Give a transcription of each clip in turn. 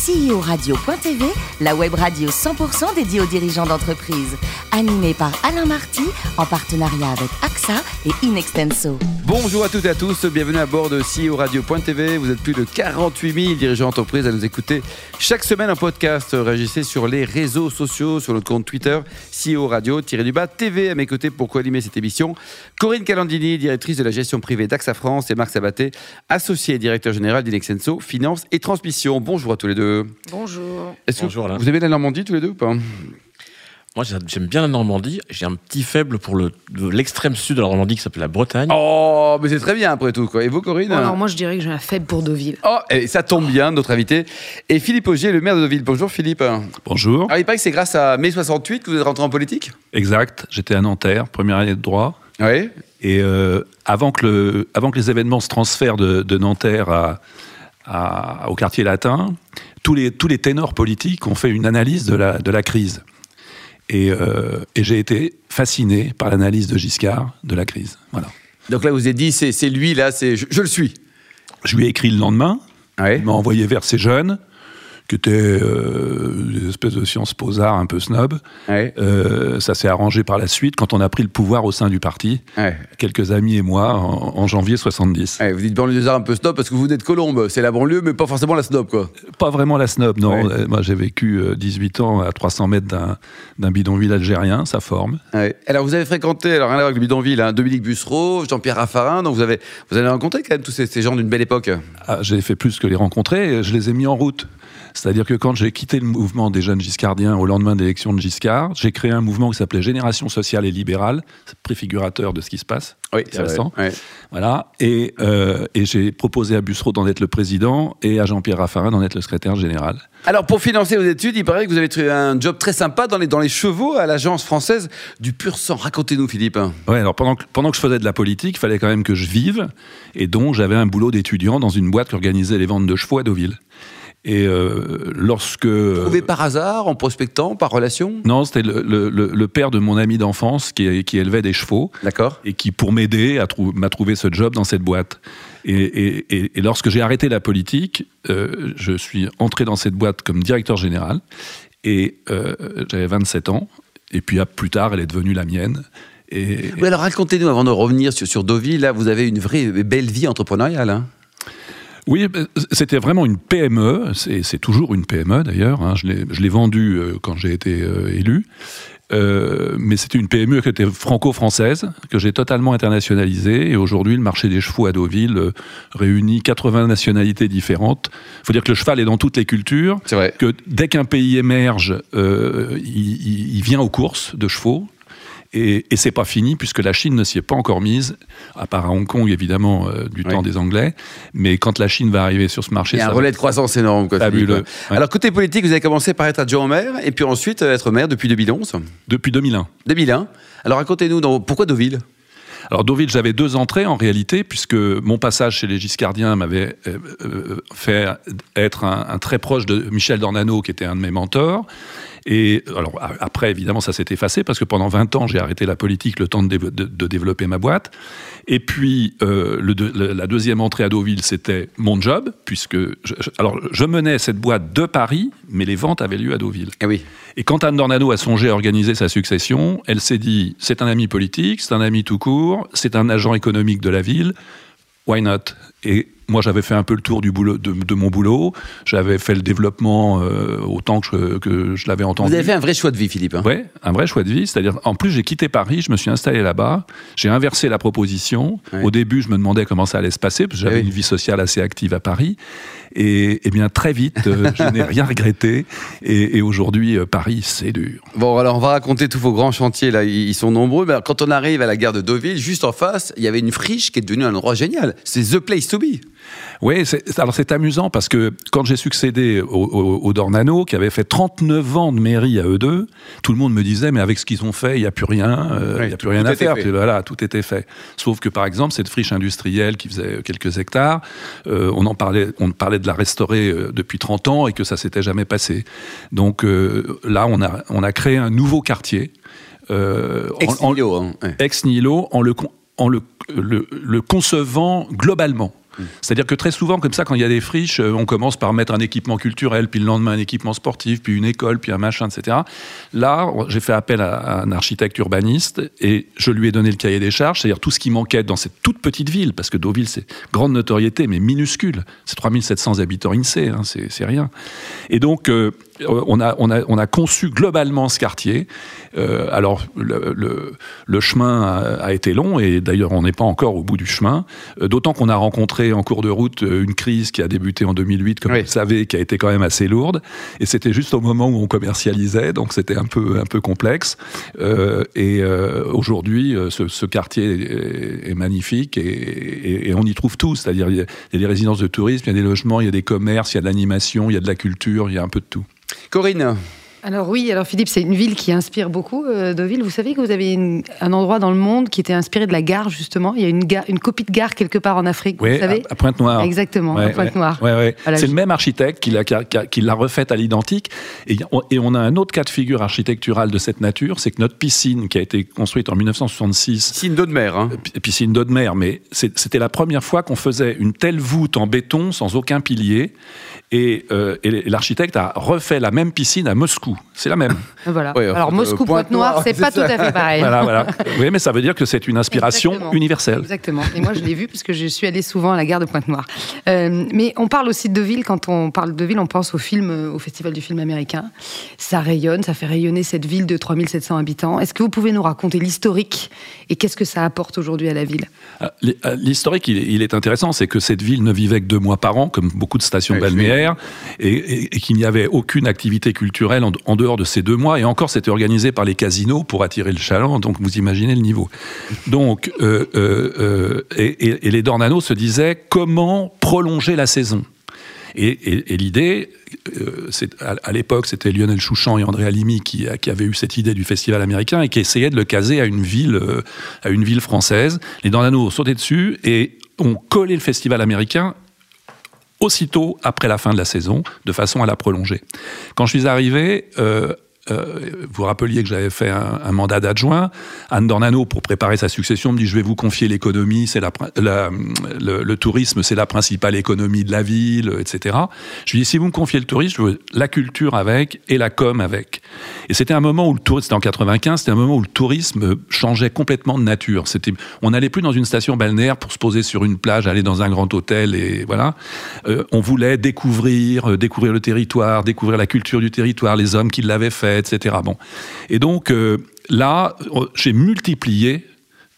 CEO-radio.tv, la web radio 100% dédiée aux dirigeants d'entreprise. Animée par Alain Marty, en partenariat avec AXA et Inextenso. Bonjour à toutes et à tous, bienvenue à bord de CEO Radio.tv. Vous êtes plus de 48 000 dirigeants d'entreprise à nous écouter chaque semaine en podcast. Réagissez sur les réseaux sociaux, sur notre compte Twitter, CEO Radio-du-bas TV. À mes côtés pour co-animer cette émission, Corinne Calandini, directrice de la gestion privée d'AXA France, et Marc Sabaté, associé et directeur général d'Inexenso, Finance et Transmission. Bonjour à tous les deux. Bonjour. Est-ce Bonjour, Alain. vous aimez la Normandie tous les deux ou pas? Moi, j'ai- j'aime bien la Normandie. J'ai un petit faible pour le- l'extrême sud de la Normandie qui s'appelle la Bretagne. Oh, mais c'est très bien après tout. Quoi. Et vous, Corinne? Alors moi je dirais que j'ai un faible pour Deauville. Oh, et ça tombe bien, notre invité. Et Philippe Augier, le maire de Deauville. Bonjour Philippe. Bonjour. Alors, il paraît que c'est grâce à mai 68 que vous êtes rentré en politique? Exact. J'étais à Nanterre, première année de droit. Oui. Et euh, avant, que le, avant que les événements se transfèrent de, de Nanterre à, à- au quartier latin, tous les, tous les ténors politiques ont fait une analyse de la, de la crise. Et, euh, et j'ai été fasciné par l'analyse de Giscard de la crise. Voilà. Donc là, vous avez dit, c'est lui, là, je, je le suis. Je lui ai écrit le lendemain. Il m'a envoyé vers ces jeunes, qui étaient euh, des espèces de sciences posards un peu snob. Ouais. Euh, ça s'est arrangé par la suite quand on a pris le pouvoir au sein du parti. Ouais. quelques amis et moi en, en janvier 70. Ouais, vous dites banlieusard un peu snob parce que vous venez de Colombe. C'est la banlieue, mais pas forcément la snob, quoi. Pas vraiment la snob, non. Euh, Moi, j'ai vécu euh, 18 ans à 300 mètres d'un, bidonville algérien, ça forme. Alors, vous avez fréquenté, alors rien à voir avec le bidonville, hein, Dominique Bussereau, Jean-Pierre Raffarin, donc vous avez, vous avez rencontré quand même tous ces, ces gens d'une belle époque. Ah, j'ai fait plus que les rencontrer, je les ai mis en route. C'est-à-dire que quand j'ai quitté le mouvement des jeunes giscardiens au lendemain de l'élection de Giscard, j'ai créé un mouvement qui s'appelait Génération sociale et libérale, c'est préfigurateur de ce qui se passe. Oui, Intéressant. Ouais. Voilà. Et, euh, et j'ai proposé à Bussereau d'en être le président et à Jean-Pierre Raffarin d'en être le secrétaire général. Alors, pour financer vos études, il paraît que vous avez trouvé un job très sympa dans les, dans les chevaux à l'agence française du pur sang. Racontez-nous, Philippe. Ouais, alors pendant que, pendant que je faisais de la politique, il fallait quand même que je vive, et donc j'avais un boulot d'étudiant dans une boîte qui organisait les ventes de chevaux à Deauville. Et euh, lorsque... Trouvé par hasard, en prospectant, par relation? Non, c'était le, le- le- le père de mon ami d'enfance qui, qui élevait des chevaux D'accord. et qui, pour m'aider, trou- m'a trouvé ce job dans cette boîte. Et, et- et- et lorsque j'ai arrêté la politique, euh, je suis entré dans cette boîte comme directeur général et euh, j'avais 27 ans. Et puis plus tard, elle est devenue la mienne. Et, Oui, alors racontez-nous, avant de revenir sur, sur Deauville, là, vous avez une vraie belle vie entrepreneuriale. Hein? Oui, c'était vraiment une PME. C'est c'est toujours une PME d'ailleurs. hein. Je l'ai- vendue euh, quand j'ai été euh, élu. Euh, mais c'était une PME qui était franco-française, que j'ai totalement internationalisée. Et aujourd'hui, le marché des chevaux à Deauville euh, réunit 80 nationalités différentes. Il faut dire que le cheval est dans toutes les cultures. C'est vrai. Que dès qu'un pays émerge, euh, il vient aux courses de chevaux. Et, et c'est pas fini puisque la Chine ne s'y est pas encore mise, à part à Hong Kong évidemment euh, du Oui. temps des Anglais. Mais quand la Chine va arriver sur ce marché, Il y a un relais de croissance énorme. Quoi, Fabuleux. Ouais. Alors, côté politique, vous avez commencé par être adjoint au maire, et puis ensuite euh, être maire depuis 2011. depuis 2001. 2001. Alors, racontez-nous, dans- pourquoi Deauville? Alors Deauville, j'avais deux entrées en réalité, puisque mon passage chez les Giscardiens m'avait euh, fait être un, un très proche de Michel Dornano, qui était un de mes mentors. Et alors après, évidemment, ça s'est effacé parce que pendant 20 ans, j'ai arrêté la politique le temps de, dév- de- de développer ma boîte. Et puis, euh, le la deuxième entrée à Deauville, c'était mon job, puisque je, je- alors je menais cette boîte de Paris, mais les ventes avaient lieu à Deauville. Eh oui. Et quand Anne Dornano a songé à organiser sa succession, elle s'est dit c'est un ami politique, c'est un ami tout court, c'est un agent économique de la ville, why not? Et moi, j'avais fait un peu le tour du boulot, de, de mon boulot, j'avais fait le développement euh, autant que je, que je l'avais entendu. Vous avez fait un vrai choix de vie, Philippe. hein. Ouais, un vrai choix de vie. C'est-à-dire, en plus, j'ai quitté Paris, je me suis installé là-bas, j'ai inversé la proposition. Ouais. Au début, je me demandais comment ça allait se passer, parce que j'avais Eh oui. une vie sociale assez active à Paris. Et, et bien, très vite, euh, je n'ai rien regretté. Et, et aujourd'hui, euh, Paris, c'est dur. Bon, alors on va raconter tous vos grands chantiers, là, ils sont nombreux. Mais alors, quand on arrive à la gare de Deauville, juste en face, il y avait une friche qui est devenue un endroit génial. C'est The Place to Be. Oui, alors c'est amusant parce que quand j'ai succédé au, au- au Dornano, qui avait fait 39 ans de mairie à eux deux, tout le monde me disait, mais avec ce qu'ils ont fait, il n'y a plus rien, euh, il Oui, y a plus rien à faire. fait. Puis voilà, tout était fait. Sauf que par exemple, cette friche industrielle qui faisait quelques hectares, euh, on en parlait, on parlait de la restaurer euh, depuis 30 ans et que ça s'était jamais passé. Donc euh, là, on a, on a créé un nouveau quartier. en- Ex en- nihilo, hein. Ouais. ex nihilo en le, con- en le, le, le concevant globalement. C'est-à-dire que très souvent, comme ça, quand il y a des friches, euh, on commence par mettre un équipement culturel, puis le lendemain un équipement sportif, puis une école, puis un machin, etc. Là, j'ai fait appel à, un architecte urbaniste et je lui ai donné le cahier des charges, c'est-à-dire tout ce qui manquait dans cette toute petite ville, parce que Deauville, c'est grande notoriété, mais minuscule. C'est 3700 habitants INSEE, hein, c'est rien. Et donc, euh, on, a, on, a, on a conçu globalement ce quartier. Euh, alors, le, le, le chemin a, a été long, et d'ailleurs, on n'est pas encore au bout du chemin. Euh, D'autant qu'on a rencontré en cours de route euh, une crise qui a débuté en 2008, comme Oui. vous le savez, qui a été quand même assez lourde. Et c'était juste au moment où on commercialisait, donc c'était un peu, un peu complexe. Euh, et euh, aujourd'hui, ce, ce quartier est, est magnifique et, et- et on y trouve tout. C'est-à-dire, il y, a, il y a des résidences de tourisme, il y a des logements, il y a des commerces, il y a de l'animation, il y a de la culture, il y a un peu de tout. Corinne, Alors oui, alors Philippe, c'est une ville qui inspire beaucoup, euh, Deauville. Vous savez que vous avez une- un endroit dans le monde qui était inspiré de la gare, justement. Il y a une, gare, une copie de gare quelque part en Afrique, Ouais, vous savez à, à Pointe-Noire. Exactement, à Pointe-Noire. Ouais, ouais. Voilà, c'est je- le même architecte qui l'a, qui a- qui a- qui l'a refaite à l'identique. Et, et on a un autre cas de figure architectural de cette nature, c'est que notre piscine, qui a été construite en 1966, signe d'eau de mer. Hein. pi- piscine d'eau de mer, mais c'était la première fois qu'on faisait une telle voûte en béton sans aucun pilier. Et, euh, et l'architecte a refait la même piscine à Moscou. C'est la même. Voilà. Ouais, alors euh, Moscou, Pointe-Noire, Pointe-Noire, c'est pas ça. tout à fait pareil. voilà, voilà. Oui, mais ça veut dire que c'est une inspiration Exactement. universelle. Exactement. Et moi, je l'ai vu parce que je suis allée souvent à la gare de Pointe-Noire. Euh, mais on parle aussi de Deauville. Quand on parle de Deauville, on pense au film, au Festival du film américain. Ça rayonne, ça fait rayonner cette ville de 3700 habitants. Est-ce que vous pouvez nous raconter l'historique et qu'est-ce que ça apporte aujourd'hui à la ville? L'historique, il, est- intéressant, c'est que cette ville ne vivait que deux mois par an, comme beaucoup de stations Oui, et, qu'il n'y avait aucune activité culturelle en, dehors de ces deux mois. Et encore, c'était organisé par les casinos pour attirer le chaland, donc vous imaginez le niveau. Donc, euh, euh, euh, et, les Dornano se disaient comment prolonger la saison? Et, l'idée, à, l'époque, c'était Lionel Chouchan et André Alimi qui, avaient eu cette idée du festival américain et qui essayaient de le caser à une ville, à une ville française. Les Dornano ont sauté dessus et ont collé le festival américain aussitôt après la fin de la saison, de façon à la prolonger. Quand je suis arrivé, euh, euh, vous rappeliez que j'avais fait un, mandat d'adjoint. Anne Dornano, pour préparer sa succession, me dit je vais vous confier l'économie, c'est le, tourisme, c'est la principale économie de la ville, etc. Je lui dis si vous me confiez le tourisme, je veux la culture avec et la com avec. Et c'était un moment où le tourisme, c'était en 95, c'était un moment où le tourisme changeait complètement de nature. On n'allait plus dans une station balnéaire pour se poser sur une plage, aller dans un grand hôtel et voilà. Euh, on voulait découvrir, euh, découvrir le territoire, découvrir la culture du territoire, les hommes qui l'avaient fait, etc. Bon. Et donc euh, là, j'ai multiplié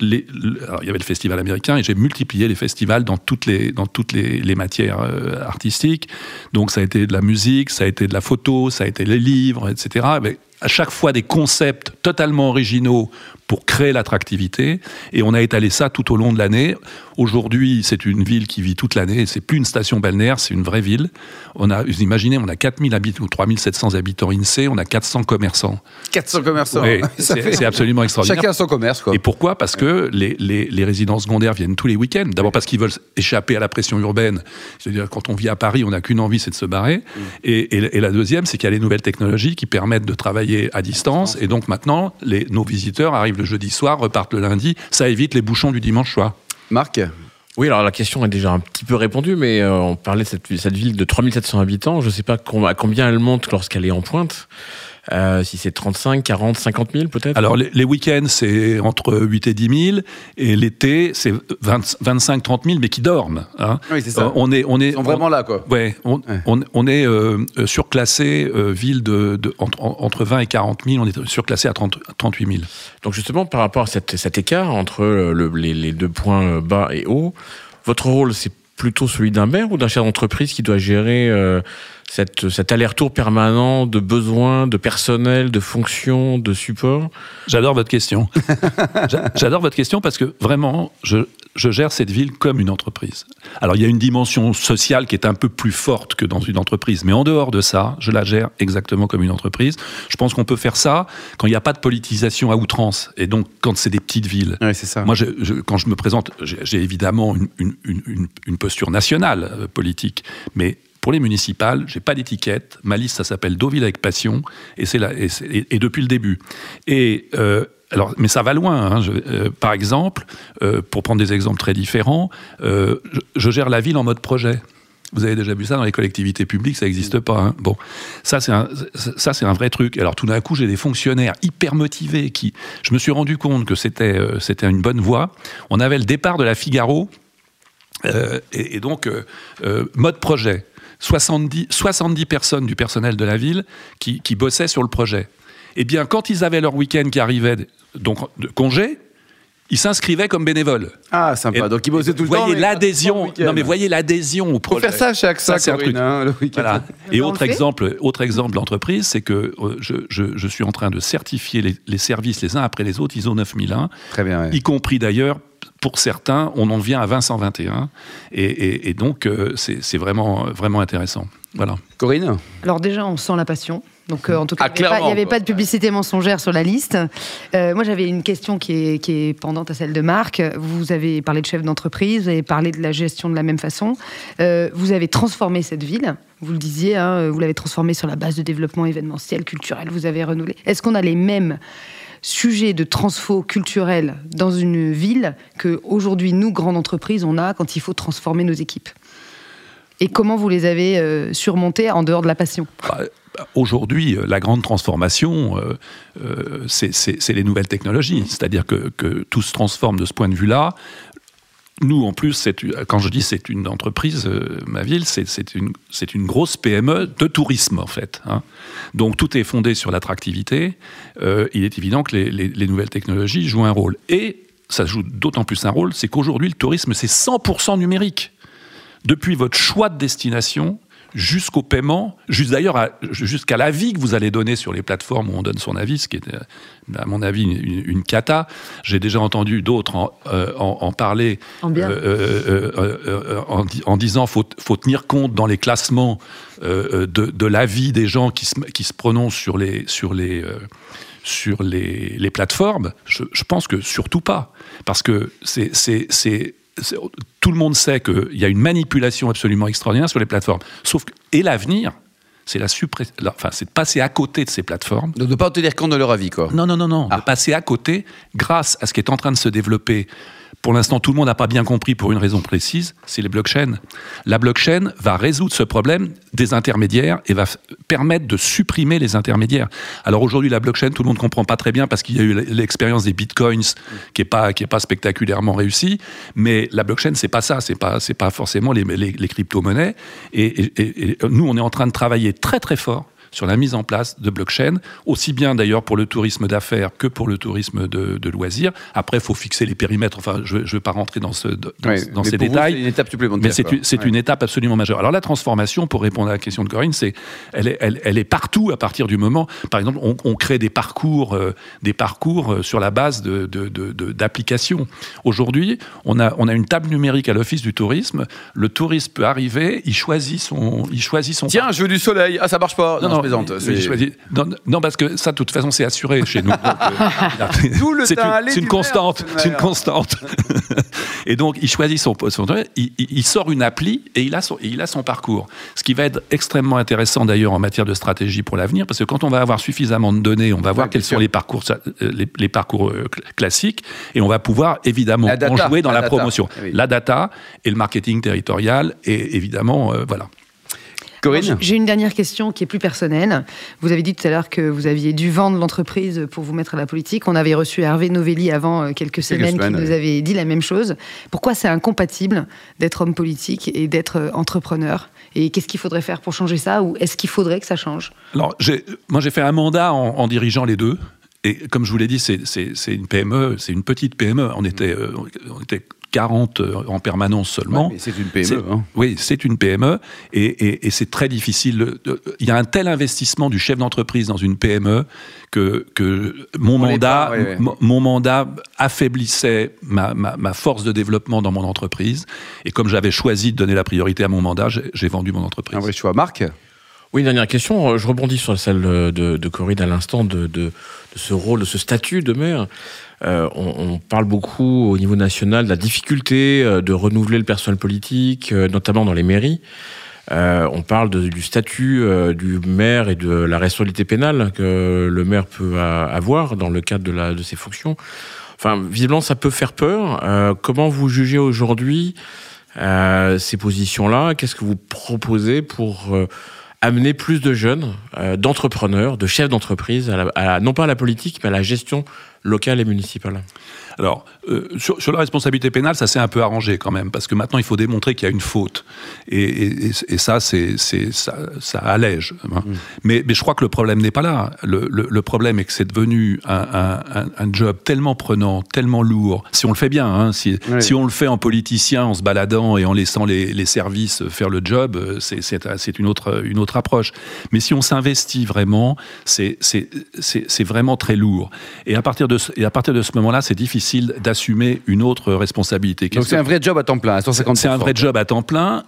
les, le- alors, il y avait le festival américain et j'ai multiplié les festivals dans toutes les, dans toutes les matières euh, artistiques. Donc ça a été de la musique, ça a été de la photo, ça a été les livres, etc. Mais à chaque fois des concepts totalement originaux pour créer l'attractivité. Et on a étalé ça tout au long de l'année. Aujourd'hui, c'est une ville qui vit toute l'année. C'est plus une station balnéaire, c'est une vraie ville. On a, vous imaginez, on a 4000 habitants ou 3700 habitants INSEE, on a 400 commerçants. 400 commerçants. Oui, c'est fait- absolument extraordinaire. Chacun son commerce, quoi. Et pourquoi? Parce que les, les, les résidents secondaires viennent tous les week-ends. D'abord parce qu'ils veulent échapper à la pression urbaine. C'est-à-dire quand on vit à Paris, on n'a qu'une envie, c'est de se barrer. Et, et- et la deuxième, c'est qu'il y a les nouvelles technologies qui permettent de travailler à distance. Et donc maintenant, les, nos visiteurs arrivent le jeudi soir, repartent le lundi. Ça évite les bouchons du dimanche soir. Marc Oui, alors la question est déjà un petit peu répondue, mais euh, on parlait de cette, cette ville de 3700 habitants. Je ne sais pas com- à combien elle monte lorsqu'elle est en pointe. Euh, si c'est 35, 40, 50 000 peut-être? Alors les, les week-ends, c'est entre 8 et 10 000. Et l'été, c'est 20 25, 30 000, mais qui dorment. hein. Oui, c'est ça. Euh, on est, on est, Ils sont vraiment là, quoi. Ouais, on, Ouais. on, on est euh, euh, surclassé euh, ville de, de- entre, en- entre 20 et 40 000, on est surclassé à 30 38 000. Donc justement, par rapport à cette- cet écart entre le- les, les deux points bas et hauts, votre rôle, c'est plutôt celui d'un maire ou d'un chef d'entreprise qui doit gérer euh, cette, cet aller-retour permanent de besoins, de personnel, de fonctions, de support J'adore votre question. J'a- J'adore votre question parce que vraiment, je, je gère cette ville comme une entreprise. Alors, il y a une dimension sociale qui est un peu plus forte que dans une entreprise, mais en dehors de ça, je la gère exactement comme une entreprise. Je pense qu'on peut faire ça quand il n'y a pas de politisation à outrance, et donc quand c'est des petites villes. Oui, c'est ça. Moi, je- je- quand je me présente, j'ai évidemment une, une- une- une- une posture nationale euh, politique, mais pour les municipales, j'ai pas d'étiquette. Ma liste, ça s'appelle Deauville avec passion, et c'est là, et, depuis le début. Et euh, alors, mais ça va loin. Hein. Euh, par exemple, euh, pour prendre des exemples très différents, je, gère la ville en mode projet. Vous avez déjà vu ça dans les collectivités publiques, ça n'existe pas. Hein. Bon, ça c'est un, un vrai truc. Alors tout d'un coup, j'ai des fonctionnaires hyper motivés qui, je me suis rendu compte que c'était, c'était une bonne voie. On avait le départ de la Figaro et, donc, mode projet. 70, 70 personnes du personnel de la ville qui, bossaient sur le projet. Eh bien, quand ils avaient leur week-end qui arrivait, donc de congé, ils s'inscrivaient comme bénévoles. Ah, sympa. donc ils bossaient tout le voyez l'adhésion. Non, mais voyez l'adhésion au projet. Faut faire ça chaque ça, c'est un truc. Hein, Et autre exemple, autre exemple d'entreprise, c'est que je, je, suis en train de certifier les, les, services les uns après les autres ISO 9001. Très bien. Y compris d'ailleurs pour certains, on en vient à 2021. Et, et, donc, euh, c'est vraiment, vraiment intéressant. Voilà. Corinne Alors déjà, on sent la passion. Donc, euh, en tout cas, ah, il n'y avait, pas de publicité mensongère sur la liste. Euh, moi, j'avais une question qui est, qui est, pendante à celle de Marc. Vous avez parlé de chef d'entreprise, vous avez parlé de la gestion de la même façon. vous avez transformé cette ville. Vous le disiez, hein, vous l'avez transformée sur la base de développement événementiel, culturel. Vous avez renouvelé. Est-ce qu'on a les mêmes sujet de transfo culturel dans une ville que aujourd'hui nous grandes entreprises on a quand il faut transformer nos équipes et comment vous les avez euh, surmontés en dehors de la passion? Bah, Aujourd'hui, euh, la grande transformation, euh, c'est les nouvelles technologies. C'est-à-dire que, que, tout se transforme de ce point de vue-là. Nous, en plus, quand je dis c'est une entreprise, euh, ma ville, c'est une, grosse PME de tourisme, en fait. Hein. Donc tout est fondé sur l'attractivité. Euh, il est évident que les, les, nouvelles technologies jouent un rôle. Et ça joue d'autant plus un rôle, c'est qu'aujourd'hui, le tourisme, c'est 100% numérique. Depuis votre choix de destination, jusqu'au paiement, juste d'ailleurs jusqu'à l'avis que vous allez donner sur les plateformes où on donne son avis, ce qui est à mon avis une, cata. J'ai déjà entendu d'autres en, euh, parler en, euh, euh, en, disant faut faut tenir compte dans les classements de, de l'avis des gens qui se, qui se prononcent sur les sur les sur les, les plateformes. Je, je, pense que surtout pas, parce que c'est tout le monde sait qu'il y a une manipulation absolument extraordinaire sur les plateformes. Sauf que, et l'avenir, c'est la enfin, c'est de passer à côté de ces plateformes. de ne pas tenir compte de leur avis, quoi. Non, non, non, non. De ah. passer à côté grâce à ce qui est en train de se développer pour l'instant, tout le monde n'a pas bien compris pour une raison précise, c'est les blockchains. La blockchain va résoudre ce problème des intermédiaires et va permettre de supprimer les intermédiaires. Alors aujourd'hui, la blockchain, tout le monde ne comprend pas très bien parce qu'il y a eu l'expérience des bitcoins qui est pas pas spectaculairement réussie. Mais la blockchain, c'est pas ça, c'est pas pas forcément les, crypto-monnaies. et, nous, on est en train de travailler très très fort sur la mise en place de blockchain, aussi bien d'ailleurs pour le tourisme d'affaires que pour le tourisme de, loisirs. Après, il faut fixer les périmètres. Enfin, je ne vais pas rentrer dans, ce, dans, ces détails. C'est une étape supplémentaire. Mais c'est une, étape absolument majeure. Alors la transformation, pour répondre à la question de Corinne, c'est elle est, elle, est partout à partir du moment. Par exemple, on, crée des parcours, euh, des parcours euh, sur la base d'applications. De, Aujourd'hui, on a, on a une table numérique à l'Office du tourisme. Le touriste peut arriver, il choisit son, il choisit son. Tiens, je veux du soleil. Ah, ça marche pas. Non, non, non, parce que ça, de toute façon, c'est assuré chez nous. c'est une, constante. C'est une constante. et donc, il choisit son, son il, il, sort une appli et il, a son, il a son parcours. Ce qui va être extrêmement intéressant d'ailleurs en matière de stratégie pour l'avenir, parce que quand on va avoir suffisamment de données, on va voir quels sont les parcours, euh, les, parcours euh, classiques et on va pouvoir évidemment en jouer dans la, promotion. La data et le marketing territorial et évidemment, euh, voilà. J'ai une dernière question qui est plus personnelle. Vous avez dit tout à l'heure que vous aviez dû vendre l'entreprise pour vous mettre à la politique. On avait reçu Hervé Novelli avant euh, quelques, semaines, qui nous avait dit la même chose. Pourquoi c'est incompatible d'être homme politique et d'être euh, entrepreneur? Et qu'est-ce qu'il faudrait faire pour changer ça Ou est-ce qu'il faudrait que ça change? Alors, moi j'ai fait un mandat en, dirigeant les deux. Et comme je vous l'ai dit, c'est une PME, c'est une petite PME. On était, euh, on était 40 euh, en permanence seulement. c'est une PME. Hein. Oui, c'est une PME et, c'est très difficile. Il y a un tel investissement du chef d'entreprise dans une PME que, que mon, mandat, mon mandat affaiblissait ma, force de développement dans mon entreprise. Et comme j'avais choisi de donner la priorité à mon mandat, j'ai vendu mon entreprise. Un vrai choix. Marc oui, une dernière question. Je rebondis sur celle de, de Corinne à l'instant, de, de, ce rôle, de ce statut de maire. Euh, on, parle beaucoup au niveau national de la difficulté euh, de renouveler le personnel politique, euh, notamment dans les mairies. on parle du statut du maire et de la responsabilité pénale que le maire peut avoir dans le cadre de, ses fonctions. Enfin, visiblement, ça peut faire peur. comment vous jugez aujourd'hui ces positions-là? Qu'est-ce que vous proposez pour amener plus de jeunes, d'entrepreneurs, de chefs d'entreprise, non pas à la politique, mais à la gestion locale et municipale alors, euh, sur, la responsabilité pénale, ça s'est un peu arrangé quand même, parce que maintenant, il faut démontrer qu'il y a une faute. Et, ça, c'est, ça, ça, allège. Hein. Mm. Mais, je crois que le problème n'est pas là. Le, problème est que c'est devenu un, job tellement prenant, tellement lourd. Si on le fait bien, hein, si, on le fait en politicien, en se baladant et en laissant les, services faire le job, euh, c'est, une, autre, une autre approche. Mais si on s'investit vraiment, c'est, vraiment très lourd. Et à partir de, et à partir de ce moment-là, c'est difficile d'assumer une autre responsabilité. Donc c'est un vrai job à temps plein, à 150 C'est un vrai job à temps plein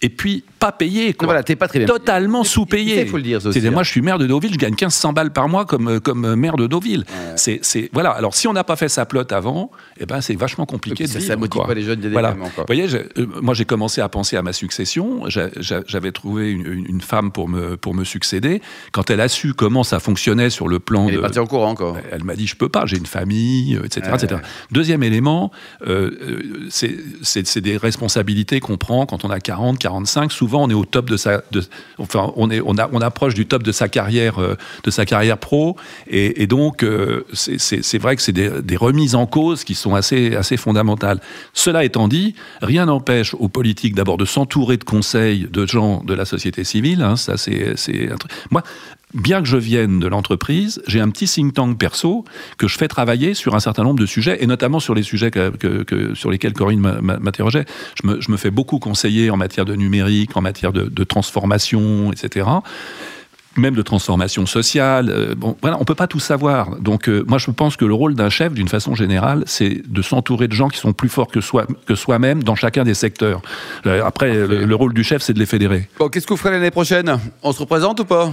et puis pas payé. Quoi. Voilà, t'es pas très bien. Totalement sous-payé. Il faut le dire aussi. Moi, hein. je suis maire de Deauville, je gagne 1500 balles par mois comme, comme maire de Deauville. C'est, voilà. Alors, si on n'a pas fait sa plotte avant, eh ben, c'est vachement compliqué de ça, vivre. Ça motive pas les jeunes voilà. Vous voyez, euh, moi, j'ai commencé à penser à ma succession. J'avais trouvé une, femme pour me, pour me succéder. Quand elle a su comment ça fonctionnait sur le plan elle de. est partie en courant encore. Elle m'a dit, je peux pas, j'ai une famille, etc. etc. Deuxième élément, euh, euh c'est des responsabilités qu'on prend quand on a 40, 45. Souvent, on au top de sa, enfin, on est, on, a, on approche du top de sa carrière, euh, de sa carrière pro, et, donc euh, c'est vrai que c'est des, remises en cause qui sont assez, assez fondamentales. Cela étant dit, rien n'empêche aux politiques d'abord de s'entourer de conseils de gens de la société civile. Hein, ça, c'est. Moi, bien que je vienne de l'entreprise, j'ai un petit think tank perso que je fais travailler sur un certain nombre de sujets, et notamment sur les sujets que, sur lesquels Corinne m'interrogeait. Je me, je me, fais beaucoup conseiller en matière de numérique, en matière de, transformation, etc même de transformation sociale. Euh, bon, voilà, on peut pas tout savoir. Donc, euh, moi, je pense que le rôle d'un chef, d'une façon générale, c'est de s'entourer de gens qui sont plus forts que soi, que soi-même dans chacun des secteurs. Euh, après, le, le, rôle du chef, c'est de les fédérer. Bon, qu'est-ce que vous ferez l'année prochaine? On se représente ou pas?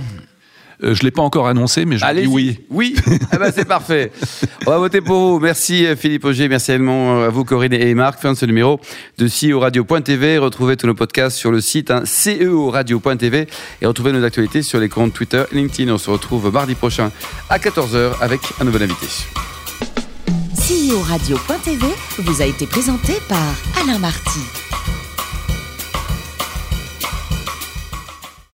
Euh, je ne l'ai pas encore annoncé, mais je dis oui. Oui, ah bah, c'est parfait. On va voter pour vous. Merci euh, Philippe Auger, merci également euh, à vous Corinne et Marc. Fin de ce numéro de CEO Radio.tv. Retrouvez tous nos podcasts sur le site hein, CEO-radio.tv et retrouvez nos actualités sur les comptes Twitter et LinkedIn. On se retrouve mardi prochain à 14h avec un nouvel invité. CEO Radio.tv vous a été présenté par Alain Marty.